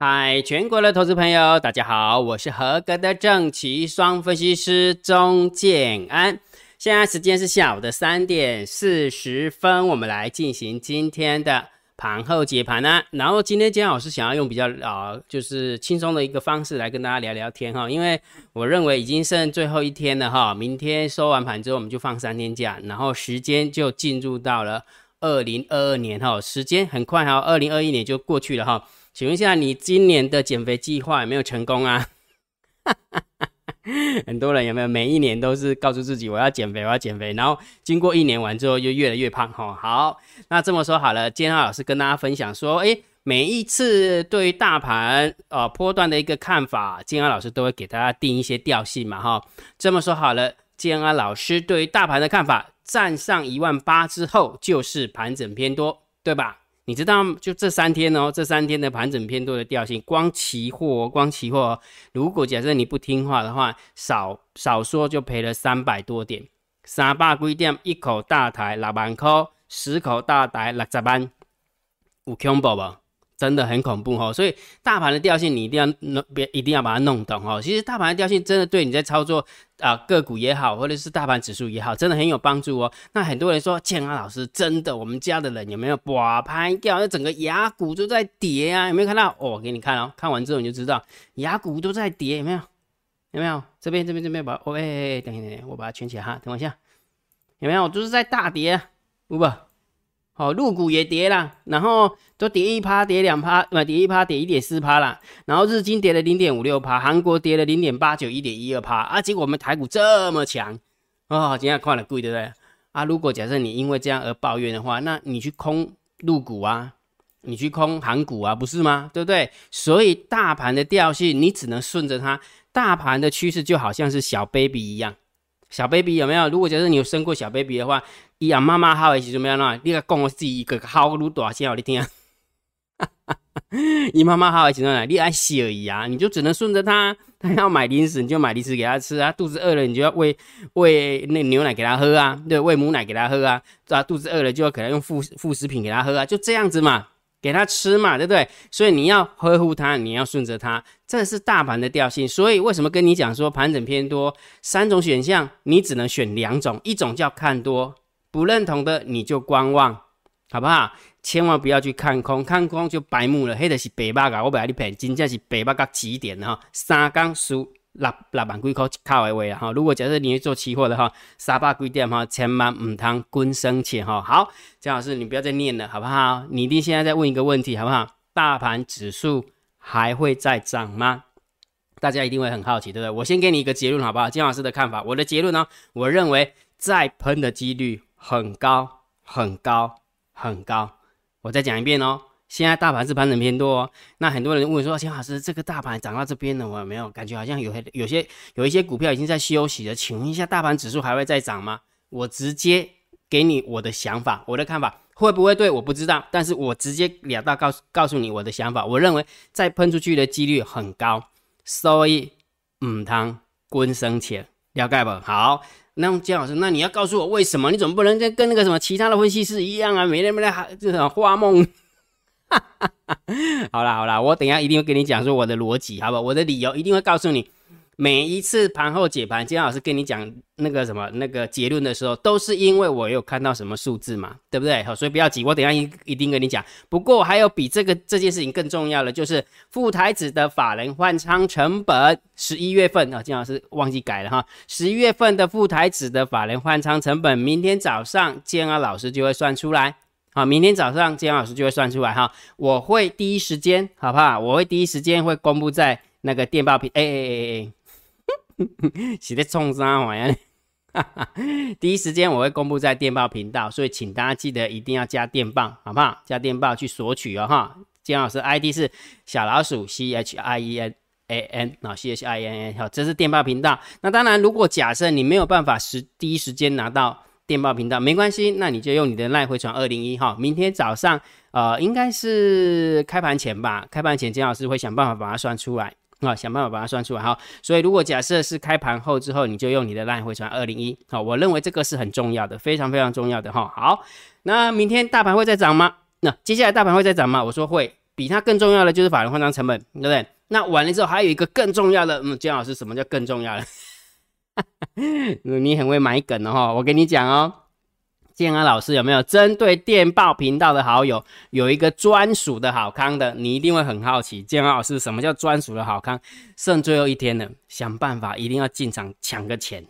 嗨，全国的投资朋友，大家好，我是合格的正奇双分析师钟建安。现在时间是下午的三点四十分，我们来进行今天的盘后解盘呢。然后今天姜老师想要用比较啊，就是轻松的一个方式来跟大家聊聊天哈，因为我认为已经剩最后一天了哈，明天收完盘之后我们就放三天假，然后时间就进入到了二零二二年哈，时间很快哈，二零二一年就过去了哈。请问一下，你今年的减肥计划有没有成功啊？很多人有没有每一年都是告诉自己我要减肥，我要减肥，然后经过一年完之后又越来越胖哈。好，那这么说好了，今天老师跟大家分享说，诶，每一次对于大盘呃波段的一个看法，建安老师都会给大家定一些调性嘛哈。这么说好了，建安老师对于大盘的看法，站上一万八之后就是盘整偏多，对吧？你知道，就这三天哦，这三天的盘整偏多的调性，光期货，光期货，如果假设你不听话的话，少少说就赔了三百多点，三百几点，一口大台六万块，十口大台六十万，有恐怖不？真的很恐怖哈，所以大盘的调性你一定要弄，别一定要把它弄懂哈。其实大盘的调性真的对你在操作啊个股也好，或者是大盘指数也好，真的很有帮助哦。那很多人说建安老师真的，我们家的人有没有把盘掉？那整个牙骨都在跌啊，有没有看到？哦，给你看哦，看完之后你就知道牙骨都在跌，有没有？有没有？这边这边这边把，喂，等一等，我把它圈起来哈，等我一下，有没有？就是在大跌，不不。哦，入股也跌了，然后都跌一趴，跌两趴，呃，跌一趴，跌一点四趴啦。然后日经跌了零点五六趴，韩国跌了零点八九，一点一二趴啊。结果我们台股这么强哦，今天看了贵，对不对？啊，如果假设你因为这样而抱怨的话，那你去空入股啊，你去空韩股啊，不是吗？对不对？所以大盘的调性，你只能顺着它，大盘的趋势就好像是小 baby 一样。小 baby 有没有？如果假设你有生过小 baby 的话，伊啊妈妈好的时怎么样呢？你甲讲我自己一个好愈大声，你听。伊妈妈好的时阵呢，你爱笑伊啊，你就只能顺着他，他要买零食你就买零食给他吃啊，肚子饿了你就要喂喂那牛奶给他喝啊，对，喂母奶给他喝啊，啊，肚子饿了就要可能用副副食品给他喝啊，就这样子嘛。给他吃嘛，对不对？所以你要呵护他，你要顺着他，这是大盘的调性。所以为什么跟你讲说盘整偏多，三种选项你只能选两种，一种叫看多，不认同的你就观望，好不好？千万不要去看空，看空就白目了。黑的是白八噶，我本来你骗，真正是白八噶几点哈，三缸输。六六万几块卡位位啊哈！如果假设你去做期货的话，三百几点哈，千万唔通滚生钱哈。好，姜老师你不要再念了好不好？你一定现在在问一个问题好不好？大盘指数还会再涨吗？大家一定会很好奇，对不对？我先给你一个结论好不好？姜老师的看法，我的结论呢，我认为再喷的几率很高很高很高。我再讲一遍哦。现在大盘是盘整偏多，哦，那很多人问说：“钱老师，这个大盘涨到这边了，我有没有感觉好像有有些有一些股票已经在休息了？请问一下，大盘指数还会再涨吗？”我直接给你我的想法，我的看法会不会对？我不知道，但是我直接了当告诉告诉你我的想法。我认为再喷出去的几率很高，所以唔通滚生钱，了解不？好，那姜老师，那你要告诉我为什么？你怎么不能跟跟那个什么其他的分析师一样啊？每天每天还这种花梦。哈哈哈，好啦好啦，我等下一定会跟你讲说我的逻辑，好吧？我的理由一定会告诉你。每一次盘后解盘，金老师跟你讲那个什么那个结论的时候，都是因为我有看到什么数字嘛，对不对？好，所以不要急，我等下一一定跟你讲。不过还有比这个这件事情更重要的，就是副台子的法人换仓成本，十一月份啊，金老师忘记改了哈，十一月份的副台子的法人换仓成本，明天早上建安老师就会算出来。好，明天早上姜老师就会算出来哈，我会第一时间，好不好？我会第一时间会公布在那个电报频，哎哎哎哎，是在冲啥玩意？第一时间我会公布在电报频道，所以请大家记得一定要加电报，好不好？加电报去索取哦哈。姜老师 ID 是小老鼠 C H I E N A N 啊，C H I E N N 好，这是电报频道。那当然，如果假设你没有办法时第一时间拿到。电报频道没关系，那你就用你的赖回传二零一号，明天早上呃应该是开盘前吧，开盘前金老师会想办法把它算出来啊，想办法把它算出来哈。所以如果假设是开盘后之后，你就用你的赖回传二零一，好，我认为这个是很重要的，非常非常重要的哈。好，那明天大盘会再涨吗？那接下来大盘会再涨吗？我说会，比它更重要的就是法人换仓成本，对不对？那完了之后还有一个更重要的，嗯，姜老师什么叫更重要的？你很会买梗的哈，我跟你讲哦。建安老师有没有针对电报频道的好友有一个专属的好康的？你一定会很好奇，建安老师什么叫专属的好康？剩最后一天了，想办法一定要进场抢个钱。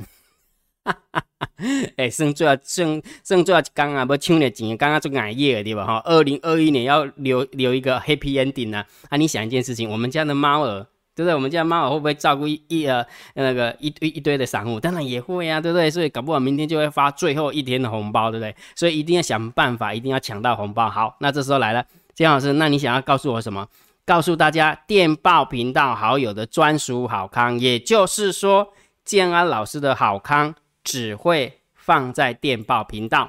哎，剩最后剩剩最后一刚啊，不抢的钱，刚刚做熬夜对吧？哈，二零二一年要留留一个 happy ending 啊！啊，你想一件事情，我们家的猫儿。对不对？我们家猫会不会照顾一一呃那个一堆一堆的散户？当然也会啊，对不对？所以搞不好明天就会发最后一天的红包，对不对？所以一定要想办法，一定要抢到红包。好，那这时候来了，金老师，那你想要告诉我什么？告诉大家电报频道好友的专属好康，也就是说，建安老师的好康只会放在电报频道。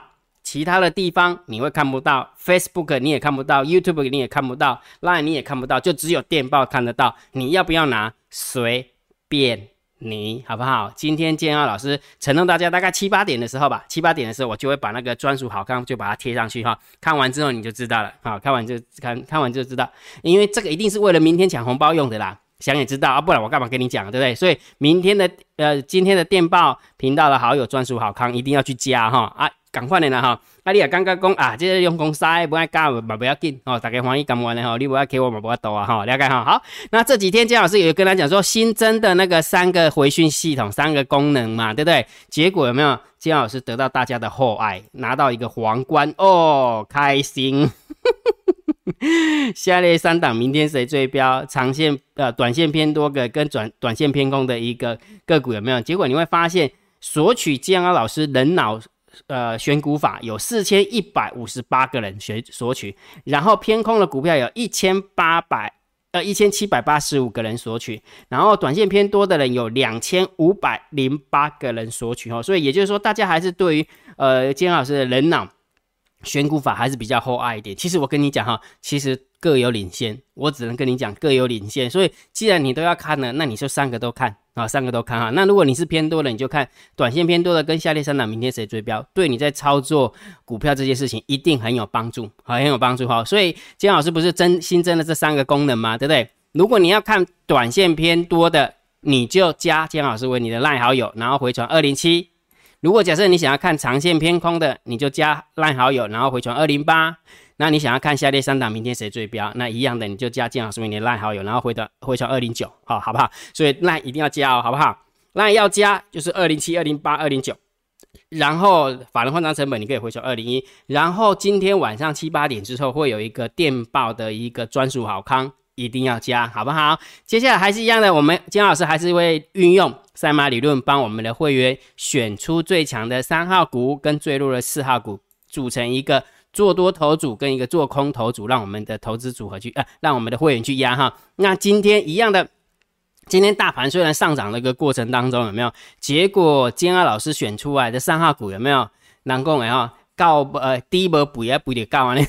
其他的地方你会看不到，Facebook 你也看不到，YouTube 你也看不到，Line 你也看不到，就只有电报看得到。你要不要拿？随便你，好不好？今天建安老师承诺大家，大概七八点的时候吧，七八点的时候我就会把那个专属好康就把它贴上去哈。看完之后你就知道了，好，看完就看看完就知道，因为这个一定是为了明天抢红包用的啦。想也知道啊，不然我干嘛跟你讲，对不对？所以明天的呃今天的电报频道的好友专属好康一定要去加哈啊。赶快的啦哈！啊，你也刚刚讲啊，这个用公司不爱加嘛不要紧哦，大家欢迎干完的哈，你不要给我嘛不要多啊哈，了解哈。好，那这几天姜老师有跟他讲说新增的那个三个回讯系统，三个功能嘛，对不对？结果有没有姜老师得到大家的厚爱，拿到一个皇冠哦，开心。下列三档明天谁追标？长线呃短线偏多个跟短短线偏空的一个个股有没有？结果你会发现索取姜老师人脑。呃，选股法有四千一百五十八个人选索取，然后偏空的股票有一千八百呃一千七百八十五个人索取，然后短线偏多的人有两千五百零八个人索取哦，所以也就是说，大家还是对于呃金老师的人脑选股法还是比较厚爱一点。其实我跟你讲哈，其实。各有领先，我只能跟你讲各有领先。所以既然你都要看了，那你就三个都看啊，三个都看哈。那如果你是偏多的，你就看短线偏多的跟下列三档明天谁追标，对你在操作股票这件事情一定很有帮助，好，很有帮助哈。所以金老师不是增新增了这三个功能吗？对不对？如果你要看短线偏多的，你就加金老师为你的赖好友，然后回传二零七。如果假设你想要看长线偏空的，你就加烂好友，然后回传二零八。那你想要看下列三档明天谁最标？那一样的你就加建好说明你的赖好友，然后回传回传二零九，好好不好？所以赖一定要加哦，好不好？赖要加就是二零七、二零八、二零九，然后法人换仓成本你可以回传二零一，然后今天晚上七八点之后会有一个电报的一个专属好康，一定要加，好不好？接下来还是一样的，我们金老师还是会运用赛马理论，帮我们的会员选出最强的三号股跟最弱的四号股，组成一个。做多头组跟一个做空头组，让我们的投资组合去，啊，让我们的会员去压哈。那今天一样的，今天大盘虽然上涨的一个过程当中有没有？结果金二老师选出来的三号股有没有？难共哎哈，告呃低波补也补点告完呢，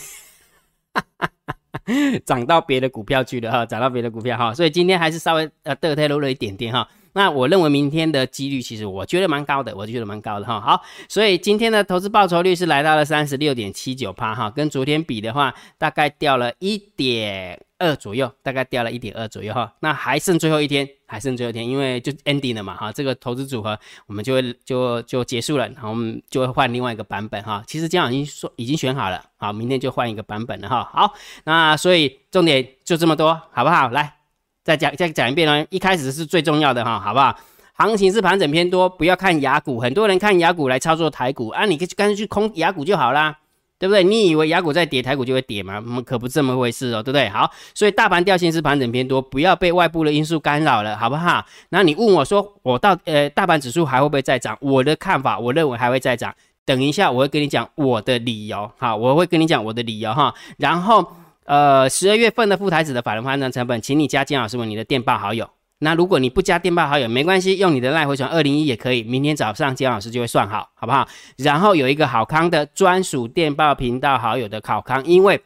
涨到别的股票去了哈，涨到别的股票哈，所以今天还是稍微呃得太多了一点点哈。那我认为明天的几率其实我觉得蛮高的，我觉得蛮高的哈。好，所以今天的投资报酬率是来到了三十六点七九趴哈，跟昨天比的话，大概掉了一点二左右，大概掉了一点二左右哈。那还剩最后一天，还剩最后一天，因为就 ending 了嘛哈，这个投资组合我们就会就就结束了，然后我们就会换另外一个版本哈。其实姜老师说已经选好了，好，明天就换一个版本了哈。好，那所以重点就这么多，好不好？来。再讲再讲一遍呢，一开始是最重要的哈，好不好？行情是盘整偏多，不要看雅股，很多人看雅股来操作台股啊，你可以干脆去空雅股就好啦，对不对？你以为雅股在跌，台股就会跌吗？我们可不这么回事哦，对不对？好，所以大盘调性是盘整偏多，不要被外部的因素干扰了，好不好？那你问我说，我到呃大盘指数还会不会再涨？我的看法，我认为还会再涨。等一下我会跟你讲我的理由，好，我会跟你讲我的理由哈，然后。呃，十二月份的副台子的法人换算成本，请你加金老师为你的电报好友。那如果你不加电报好友，没关系，用你的赖回传二零一也可以。明天早上金老师就会算好，好不好？然后有一个好康的专属电报频道好友的考康，因为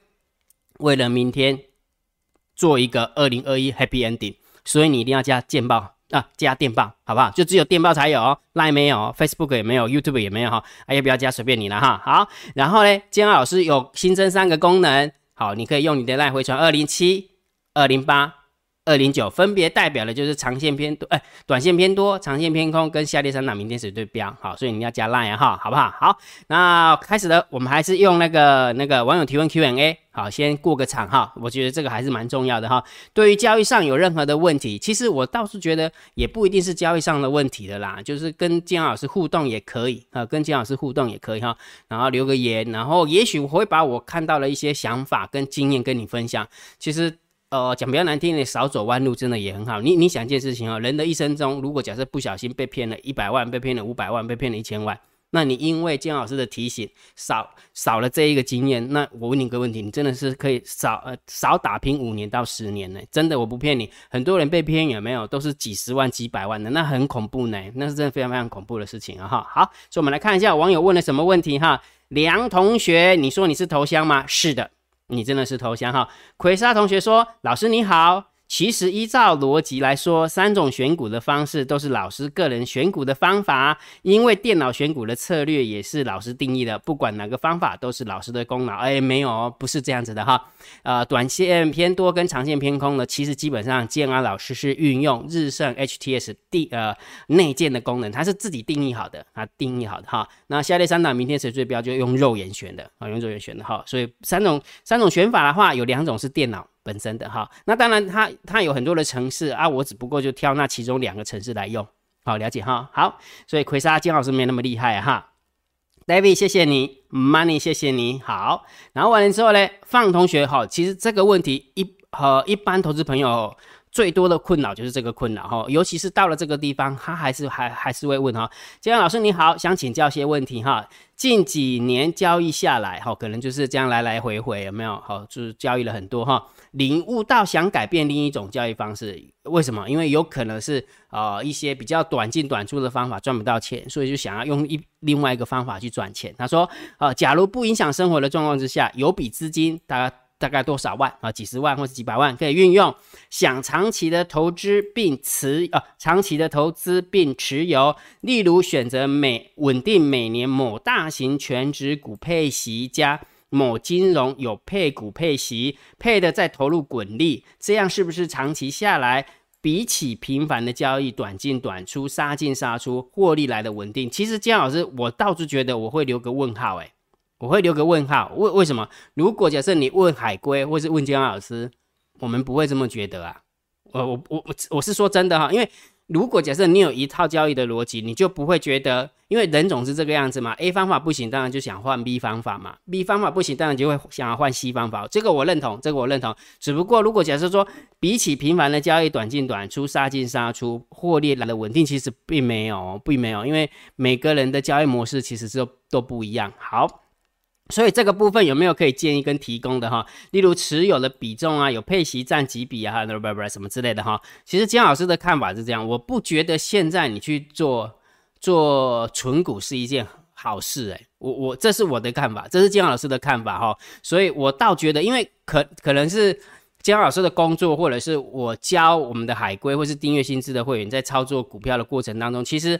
为了明天做一个二零二一 Happy Ending，所以你一定要加电报啊，加电报，好不好？就只有电报才有哦，赖没有，Facebook 也没有，YouTube 也没有哈，啊要不要加随便你了哈。好，然后呢，金老师有新增三个功能。好，你可以用你的赖回传二零七、二零八。二零九分别代表的就是长线偏多，哎，短线偏多，长线偏空，跟下列三档明天谁对标？好，所以你要加 line 哈，好不好？好，那开始的我们还是用那个那个网友提问 Q&A，好，先过个场哈，我觉得这个还是蛮重要的哈。对于交易上有任何的问题，其实我倒是觉得也不一定是交易上的问题的啦，就是跟金老师互动也可以啊，跟金老师互动也可以哈，然后留个言，然后也许我会把我看到的一些想法跟经验跟你分享，其实。呃，讲比较难听的，少走弯路真的也很好。你你想一件事情哦，人的一生中，如果假设不小心被骗了一百万，被骗了五百万，被骗了一千万，那你因为姜老师的提醒，少少了这一个经验，那我问你个问题，你真的是可以少呃少打拼五年到十年呢？真的我不骗你，很多人被骗有没有，都是几十万几百万的，那很恐怖呢，那是真的非常非常恐怖的事情啊哈。好，所以我们来看一下网友问了什么问题哈。梁同学，你说你是头香吗？是的。你真的是投降哈？奎莎同学说：“老师你好。”其实依照逻辑来说，三种选股的方式都是老师个人选股的方法，因为电脑选股的策略也是老师定义的，不管哪个方法都是老师的功劳。哎，没有，不是这样子的哈。呃，短线偏多跟长线偏空呢，其实基本上建安老师是运用日盛 HTS 地呃内建的功能，它是自己定义好的，它定义好的哈。那下列三档明天谁最标就用肉眼选的啊，用肉眼选的哈。所以三种三种选法的话，有两种是电脑。本身的哈，那当然它它有很多的城市啊，我只不过就挑那其中两个城市来用，好了解哈。好，所以奎沙金老师没那么厉害哈。David 谢谢你，Money 谢谢你好。然后完了之后呢，放同学哈，其实这个问题一和一般投资朋友。最多的困扰就是这个困扰哈，尤其是到了这个地方，他还是还还是会问哈，金阳老师你好，想请教些问题哈。近几年交易下来哈，可能就是这样来来回回有没有？好，就是交易了很多哈，领悟到想改变另一种交易方式，为什么？因为有可能是呃一些比较短进短出的方法赚不到钱，所以就想要用一另外一个方法去赚钱。他说，呃，假如不影响生活的状况之下，有笔资金大家。大概多少万啊？几十万或者几百万可以运用，想长期的投资并持啊，长期的投资并持有，例如选择每稳定每年某大型全值股配息加某金融有配股配息配的再投入滚利，这样是不是长期下来比起频繁的交易短进短出杀进杀出获利来的稳定？其实姜老师我倒是觉得我会留个问号哎。我会留个问号，为为什么？如果假设你问海龟，或是问姜老师，我们不会这么觉得啊。我我我我我是说真的哈，因为如果假设你有一套交易的逻辑，你就不会觉得，因为人总是这个样子嘛。A 方法不行，当然就想换 B 方法嘛。B 方法不行，当然就会想要换 C 方法。这个我认同，这个我认同。只不过如果假设说，比起频繁的交易，短进短出，杀进杀出，获利来的稳定，其实并没有，并没有，因为每个人的交易模式其实是都不一样。好。所以这个部分有没有可以建议跟提供的哈？例如持有的比重啊，有配息占几比啊，不不不什么之类的哈。其实姜老师的看法是这样，我不觉得现在你去做做纯股是一件好事哎，我我这是我的看法，这是姜老师的看法哈。所以我倒觉得，因为可可能是姜老师的工作，或者是我教我们的海归，或是订阅薪资的会员，在操作股票的过程当中，其实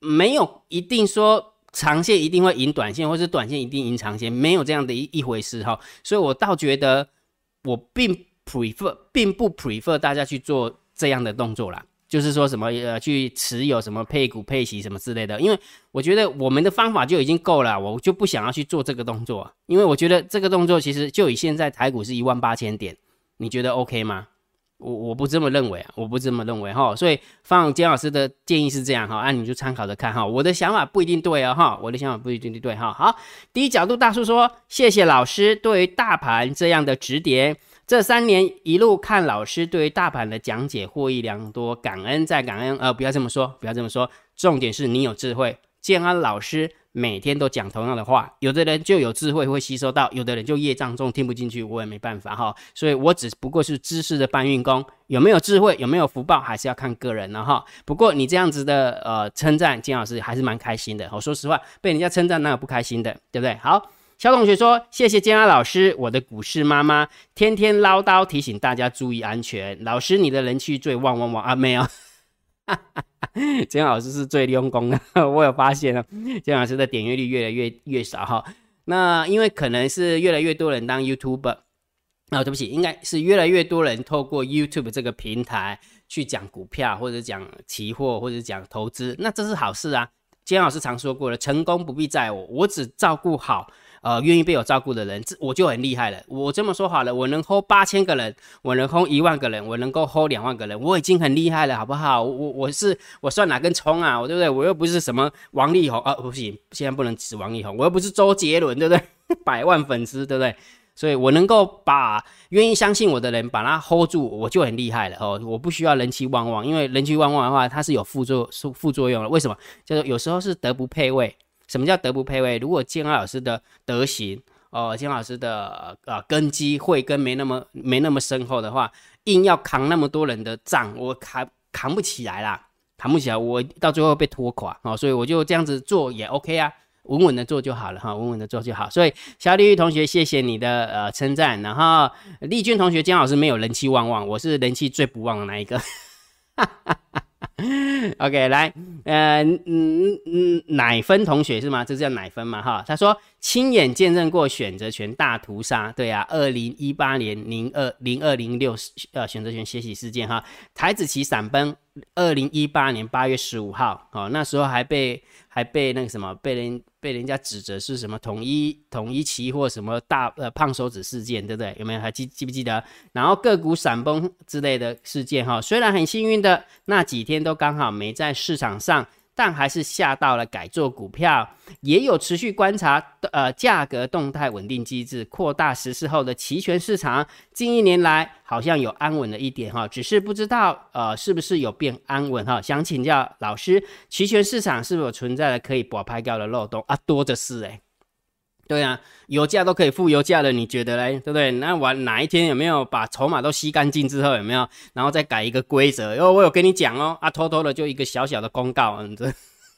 没有一定说。长线一定会赢短线，或是短线一定赢长线，没有这样的一一回事哈。所以我倒觉得我并 prefer 并不 prefer 大家去做这样的动作啦，就是说什么呃去持有什么配股配息什么之类的，因为我觉得我们的方法就已经够了，我就不想要去做这个动作，因为我觉得这个动作其实就以现在台股是一万八千点，你觉得 OK 吗？我我不这么认为，我不这么认为哈，所以放姜老师的建议是这样哈，按你就参考着看哈，我的想法不一定对哦哈，我的想法不一定对哈。好，第一角度大叔说，谢谢老师对于大盘这样的指点，这三年一路看老师对于大盘的讲解获益良多，感恩再感恩，呃，不要这么说，不要这么说，重点是你有智慧，建安老师。每天都讲同样的话，有的人就有智慧会吸收到，有的人就业障重听不进去，我也没办法哈。所以我只不过是知识的搬运工，有没有智慧，有没有福报，还是要看个人了哈。不过你这样子的呃称赞金老师还是蛮开心的。我说实话，被人家称赞哪有不开心的，对不对？好，小同学说谢谢金安老师，我的股市妈妈天天唠叨提醒大家注意安全。老师你的人气最旺旺旺啊，没有。哈 哈姜老师是最用功的，我有发现啊，姜老师的点阅率越来越越少哈。那因为可能是越来越多人当 YouTuber，啊，对不起，应该是越来越多人透过 YouTube 这个平台去讲股票或者讲期货或者讲投资，那这是好事啊。金老师常说过了，成功不必在我，我只照顾好。呃，愿意被我照顾的人，这我就很厉害了。我这么说好了，我能 hold 八千个人，我能 hold 一万个人，我能够 hold 两万个人，我已经很厉害了，好不好？我我是我算哪根葱啊？我对不对？我又不是什么王力宏啊，不行，现在不能指王力宏，我又不是周杰伦，对不对？百万粉丝，对不对？所以我能够把愿意相信我的人把他 hold 住，我就很厉害了哦。我不需要人气旺旺，因为人气旺旺的话，它是有副作副副作用的。为什么？就是有时候是德不配位。什么叫德不配位？如果建安老师的德行，哦，建老师的呃根基慧根没那么没那么深厚的话，硬要扛那么多人的账，我扛扛不起来啦，扛不起来，我到最后被拖垮哦，所以我就这样子做也 OK 啊，稳稳的做就好了哈，稳稳的做就好。所以小李玉同学，谢谢你的呃称赞。然后丽君同学，姜老师没有人气旺旺，我是人气最不旺的那一个。哈哈哈 OK，来，呃，嗯嗯，奶分同学是吗？这叫奶分嘛？哈，他说亲眼见证过选择权大屠杀，对啊，二零一八年零二零二零六呃选择权血洗事件哈，台子棋闪崩，二零一八年八月十五号，哦，那时候还被。还被那个什么被人被人家指责是什么统一统一期货什么大呃胖手指事件，对不对？有没有还记记不记得？然后个股闪崩之类的事件哈，虽然很幸运的那几天都刚好没在市场上。但还是下到了改做股票，也有持续观察呃价格动态稳定机制扩大实施后的期权市场，近一年来好像有安稳了一点哈，只是不知道呃是不是有变安稳哈，想请教老师，期权市场是否存在了可以博拍掉的漏洞啊？多的是诶。对啊，油价都可以付油价了，你觉得嘞？对不对？那我哪一天有没有把筹码都吸干净之后有没有？然后再改一个规则？因为我有跟你讲哦，啊，偷偷的就一个小小的公告，嗯，这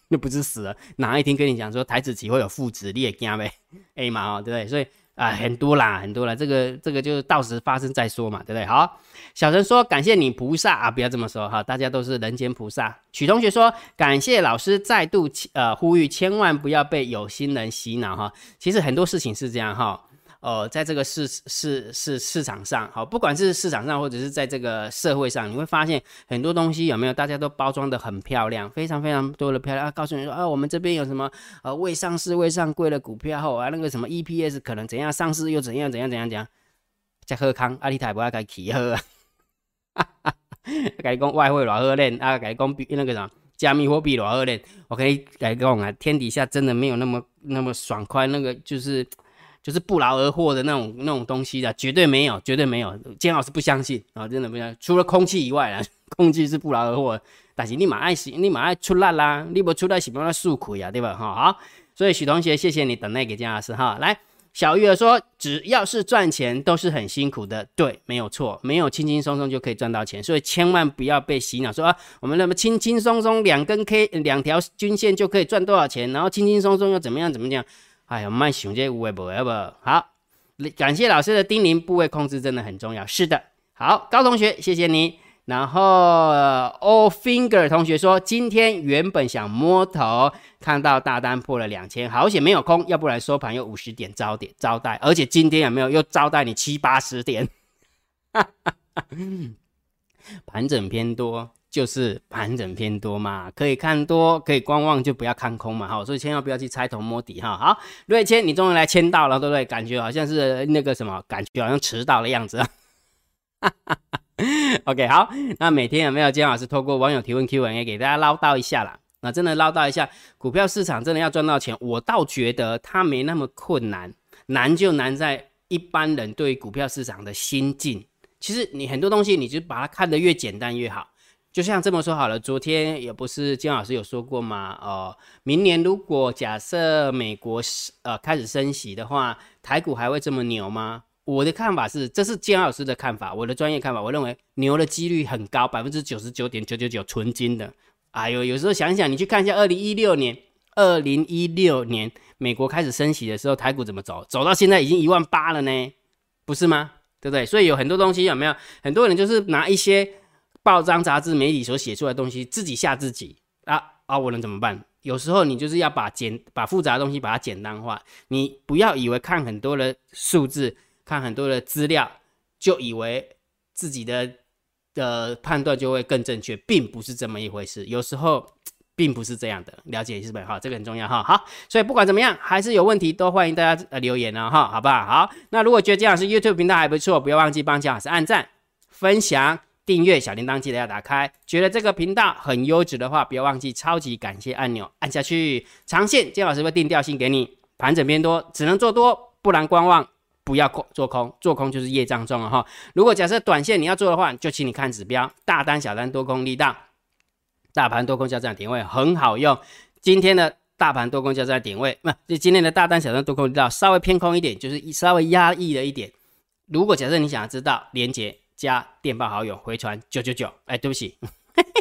那不是死了？哪一天跟你讲说台子期会有负值，你也惊呗？A 嘛哦，对不对？所以。啊，很多啦，很多啦，这个这个就到时发生再说嘛，对不对？好，小陈说感谢你菩萨啊，不要这么说哈，大家都是人间菩萨。曲同学说感谢老师再度呃呼吁，千万不要被有心人洗脑哈。其实很多事情是这样哈。呃，在这个市市市市场上，好，不管是市场上或者是在这个社会上，你会发现很多东西有没有？大家都包装的很漂亮，非常非常多的漂亮啊！告诉你说啊，我们这边有什么呃未上市未上柜的股票后啊，那个什么 EPS 可能怎样，上市又怎样怎样怎样怎样？在喝康阿里台不要该起喝啊！哈哈，跟你讲外汇偌好练啊，跟你讲比那个什么加密货币偌好练，我可以跟你讲啊，天底下真的没有那么那么爽快，那个就是。就是不劳而获的那种那种东西的，绝对没有，绝对没有。姜老师不相信啊，真的不相信。除了空气以外啊，空气是不劳而获，但是你马爱你马爱出来啦，你不出来是不要受苦呀，对吧？哈好，所以许同学，谢谢你等待给姜老师哈。来，小玉儿说，只要是赚钱都是很辛苦的，对，没有错，没有轻轻松松就可以赚到钱，所以千万不要被洗脑，说啊，我们那么轻轻松松两根 K 两条均线就可以赚多少钱，然后轻轻松松又怎么样怎么样。哎呀，慢想这有不要不好，感谢老师的叮咛，部位控制真的很重要。是的，好，高同学，谢谢你。然后 All Finger 同学说，今天原本想摸头，看到大单破了两千，好险没有空，要不然收盘又五十点招点招待，而且今天有没有又招待你七八十点？盘整偏多。就是盘整偏多嘛，可以看多，可以观望，就不要看空嘛，好，所以千万不要去猜头摸底哈。好，瑞谦，你终于来签到了，对不对？感觉好像是那个什么，感觉好像迟到的样子哈哈哈。OK，好，那每天有没有姜老师透过网友提问 Q&A 给大家唠叨一下啦？那真的唠叨一下，股票市场真的要赚到钱，我倒觉得它没那么困难，难就难在一般人对于股票市场的心境。其实你很多东西，你就把它看得越简单越好。就像这么说好了，昨天也不是金老师有说过吗？哦，明年如果假设美国呃开始升息的话，台股还会这么牛吗？我的看法是，这是金老师的看法，我的专业看法，我认为牛的几率很高，百分之九十九点九九九纯金的。哎呦，有时候想想，你去看一下二零一六年，二零一六年美国开始升息的时候，台股怎么走？走到现在已经一万八了呢，不是吗？对不对？所以有很多东西有没有？很多人就是拿一些。报章、杂志、媒体所写出来的东西，自己吓自己啊啊！我能怎么办？有时候你就是要把简把复杂的东西把它简单化，你不要以为看很多的数字，看很多的资料，就以为自己的的判断就会更正确，并不是这么一回事。有时候并不是这样的，了解日本？哈，这个很重要哈。好，所以不管怎么样，还是有问题都欢迎大家呃留言哦哈，好不好？好，那如果觉得姜老师 YouTube 频道还不错，不要忘记帮姜老师按赞、分享。订阅小铃铛记得要打开，觉得这个频道很优质的话，不要忘记超级感谢按钮按下去。长线金老师会定调性给你，盘整偏多只能做多，不然观望，不要空做空，做空就是业障重了哈。如果假设短线你要做的话，就请你看指标，大单小单多空力道，大盘多空交战点位很好用。今天的大盘多空交战点位，不就今天的大单小单多空力道稍微偏空一点，就是稍微压抑了一点。如果假设你想要知道连接。加电报好友回传九九九，哎，对不起，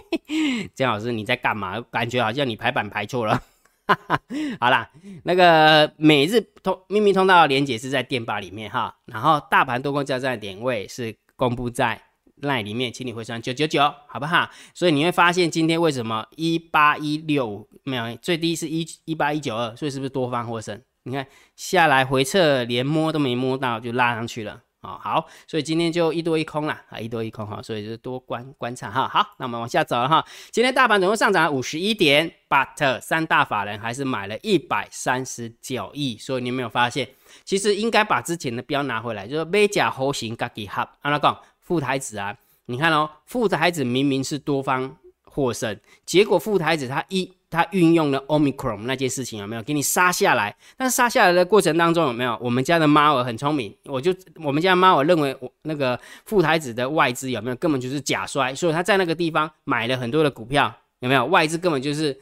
姜老师你在干嘛？感觉好像你排版排错了。好啦，那个每日通秘密通道连接是在电报里面哈，然后大盘多空交战点位是公布在那里面，请你回传九九九，好不好？所以你会发现今天为什么一八一六没有最低是一一八一九二，所以是不是多方获胜？你看下来回撤连摸都没摸到就拉上去了。哦，好，所以今天就一多一空啦，啊，一多一空哈，所以就多观观察哈。好，那我们往下走了哈。今天大盘总共上涨五十一点，but 三大法人还是买了一百三十九亿，所以你有没有发现，其实应该把之前的标拿回来，就是美甲猴形嘎吉哈。阿拉讲副台子啊，你看哦，副台子明明是多方获胜，结果副台子他一。它运用了 omicron 那件事情有没有给你杀下来？但是杀下来的过程当中有没有？我们家的猫儿很聪明，我就我们家猫儿认为我那个富台子的外资有没有根本就是假摔，所以他在那个地方买了很多的股票，有没有？外资根本就是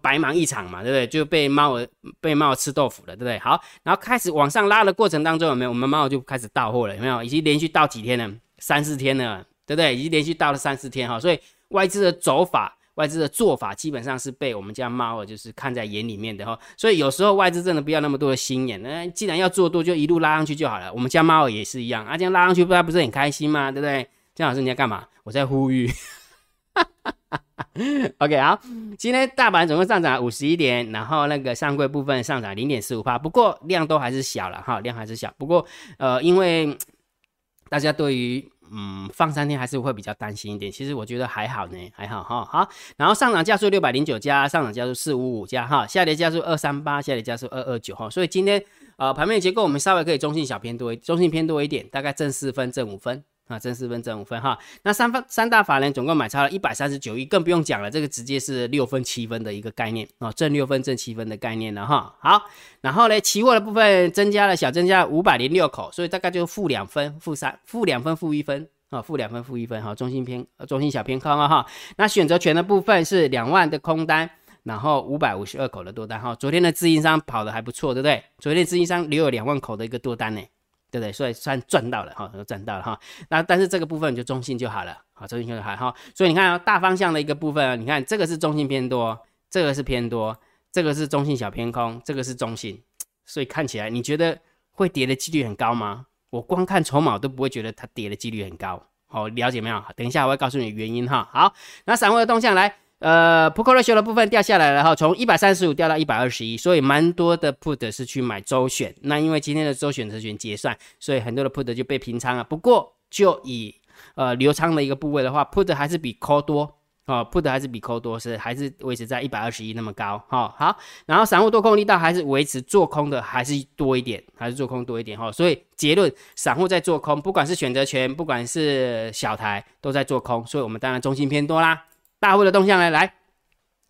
白忙一场嘛，对不对？就被猫儿被猫儿吃豆腐了，对不对？好，然后开始往上拉的过程当中有没有？我们猫儿就开始到货了，有没有？已经连续到几天了？三四天了，对不对？已经连续到了三四天哈，所以外资的走法。外资的做法基本上是被我们家猫儿就是看在眼里面的哈，所以有时候外资真的不要那么多的心眼，那既然要做多，就一路拉上去就好了。我们家猫儿也是一样，啊，这样拉上去，不然不是很开心吗？对不对？姜老师你在干嘛？我在呼吁。OK，好，今天大盘总共上涨五十一点，然后那个上柜部分上涨零点四五帕，不过量都还是小了哈，量还是小。不过呃，因为大家对于嗯，放三天还是会比较担心一点。其实我觉得还好呢，还好哈。好，然后上涨加速六百零九加，上涨加速四五五加哈，下跌加速二三八，下跌加速二二九哈。所以今天呃盘面结构我们稍微可以中性小偏多，中性偏多一点，大概正四分正五分。啊，正四分正五分哈，那三分三大法人总共买超了一百三十九亿，更不用讲了，这个直接是六分七分的一个概念啊，正六分正七分的概念了哈。好，然后呢，期货的部分增加了小增加五百零六口，所以大概就负两分、负三、负两分、负一分啊，负两分、负一分哈，中心偏中心小偏空啊哈。那选择权的部分是两万的空单，然后五百五十二口的多单哈。昨天的自营商跑的还不错，对不对？昨天自营商留有两万口的一个多单呢。对不对？所以算赚到了哈，赚到了哈。那但是这个部分就中性就好了，好，中性就好哈。所以你看啊，大方向的一个部分，你看这个是中性偏多，这个是偏多，这个是中性小偏空，这个是中性。所以看起来你觉得会跌的几率很高吗？我光看筹码都不会觉得它跌的几率很高。好，了解没有？等一下我会告诉你原因哈。好，那散户的动向来。呃，put ratio 的部分掉下来了哈，从一百三十五掉到一百二十一，所以蛮多的 put 是去买周选。那因为今天的周选择权结算，所以很多的 put 就被平仓了。不过就以呃流仓的一个部位的话，put 还是比 call 多哦，put 还是比 call 多，是还是维持在一百二十一那么高哈。好，然后散户多空力道还是维持做空的，还是多一点，还是做空多一点哈。所以结论，散户在做空，不管是选择权，不管是小台，都在做空。所以我们当然中心偏多啦。大户的动向呢？来，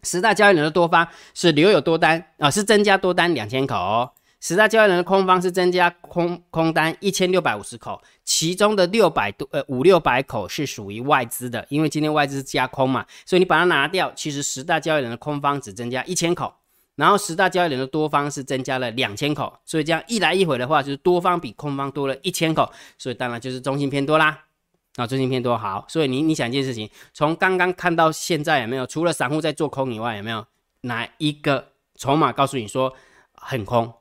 十大交易人的多方是留有多单啊，是增加多单两千口。十大交易人的空方是增加空空单一千六百五十口，其中的六百多呃五六百口是属于外资的，因为今天外资加空嘛，所以你把它拿掉，其实十大交易人的空方只增加一千口，然后十大交易人的多方是增加了两千口，所以这样一来一回的话，就是多方比空方多了一千口，所以当然就是中性偏多啦。啊，最近偏多好，所以你你想一件事情，从刚刚看到现在有没有？除了散户在做空以外，有没有哪一个筹码告诉你说很空？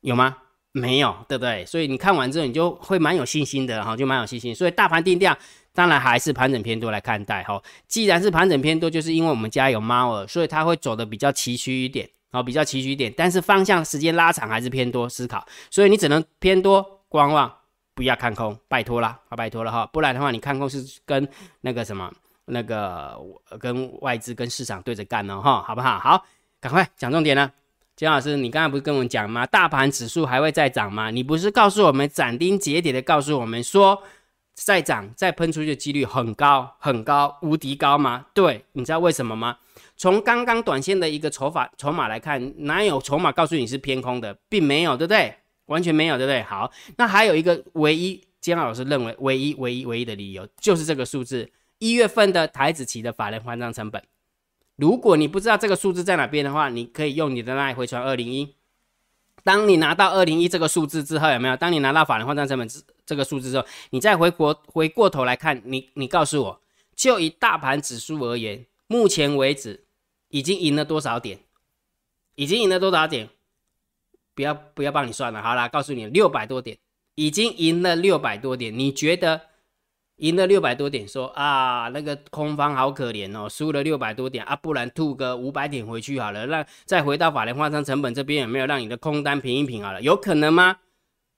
有吗？没有，对不对？所以你看完之后，你就会蛮有信心的哈，就蛮有信心。所以大盘定调，当然还是盘整偏多来看待哈。既然是盘整偏多，就是因为我们家有猫儿，所以它会走的比较崎岖一点，哦，比较崎岖一点。但是方向时间拉长还是偏多思考，所以你只能偏多观望，不要看空，拜托了，啊，拜托了哈。不然的话，你看空是跟那个什么，那个跟外资跟市场对着干呢哈，好不好？好，赶快讲重点了。金老师，你刚才不是跟我们讲吗？大盘指数还会再涨吗？你不是告诉我们斩钉截铁的告诉我们说，再涨再喷出去的几率很高很高无敌高吗？对，你知道为什么吗？从刚刚短线的一个筹码筹码来看，哪有筹码告诉你是偏空的，并没有，对不对？完全没有，对不对？好，那还有一个唯一，姜老师认为唯一唯一唯一的理由就是这个数字，一月份的台子期的法人换账成本。如果你不知道这个数字在哪边的话，你可以用你的那回传二零一。当你拿到二零一这个数字之后，有没有？当你拿到法人换账成本这这个数字之后，你再回国回过头来看，你你告诉我，就以大盘指数而言，目前为止已经赢了多少点？已经赢了多少点？不要不要帮你算了，好啦，告诉你六百多点，已经赢了六百多点，你觉得？赢了六百多点，说啊，那个空方好可怜哦，输了六百多点啊，不然吐个五百点回去好了，让再回到法联换仓成本这边有没有让你的空单平一平好了？有可能吗？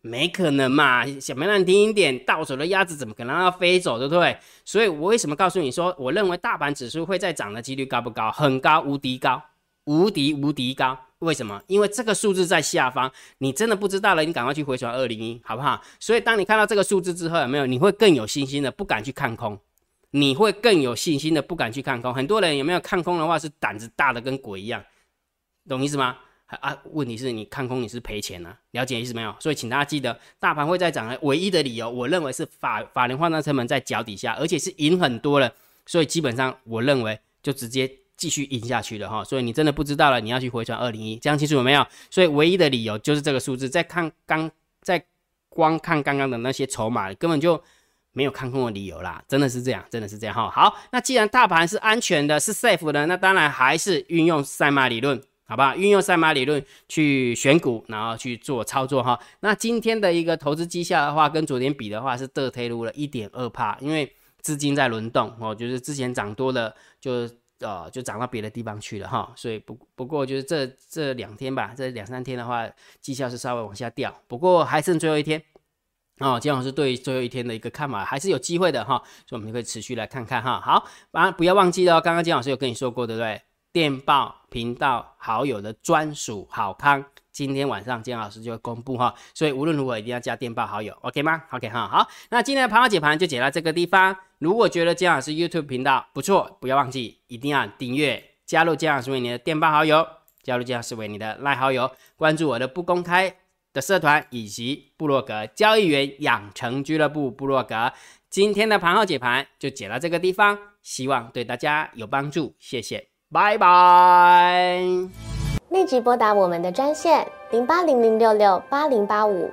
没可能嘛，想不让你听一点，到手的鸭子怎么可能要飞走，对不对？所以我为什么告诉你说，我认为大盘指数会再涨的几率高不高？很高，无敌高，无敌无敌高。为什么？因为这个数字在下方，你真的不知道了，你赶快去回传二零一，好不好？所以当你看到这个数字之后，有没有？你会更有信心的，不敢去看空，你会更有信心的，不敢去看空。很多人有没有看空的话，是胆子大的跟鬼一样，懂意思吗？啊，问题是你看空你是赔钱呢，了解意思没有？所以请大家记得，大盘会再涨的唯一的理由，我认为是法法人换算成本在脚底下，而且是赢很多了，所以基本上我认为就直接。继续赢下去的哈，所以你真的不知道了，你要去回传二零一，这样清楚了没有？所以唯一的理由就是这个数字，在看刚在光看刚刚的那些筹码，根本就没有看空的理由啦，真的是这样，真的是这样哈。好，那既然大盘是安全的，是 safe 的，那当然还是运用赛马理论，好不好？运用赛马理论去选股，然后去做操作哈。那今天的一个投资绩效的话，跟昨天比的话是得推入了一点二帕，因为资金在轮动哦，就是之前涨多了就。呃，就涨到别的地方去了哈，所以不不过就是这这两天吧，这两三天的话，绩效是稍微往下掉，不过还剩最后一天哦。金老师对最后一天的一个看法还是有机会的哈，所以我们就可以持续来看看哈。好，啊不要忘记了，刚刚金老师有跟你说过，对不对？电报频道好友的专属好康。今天晚上金老师就会公布哈，所以无论如何一定要加电报好友，OK 吗？OK 哈，好，那今天的盘后解盘就解到这个地方。如果觉得姜老师 YouTube 频道不错，不要忘记一定要订阅，加入姜老师为你的电报好友，加入姜老师为你的赖好友，关注我的不公开的社团以及部落格交易员养成俱乐部部落格。今天的盘后解盘就解到这个地方，希望对大家有帮助，谢谢，拜拜。立即拨打我们的专线零八零零六六八零八五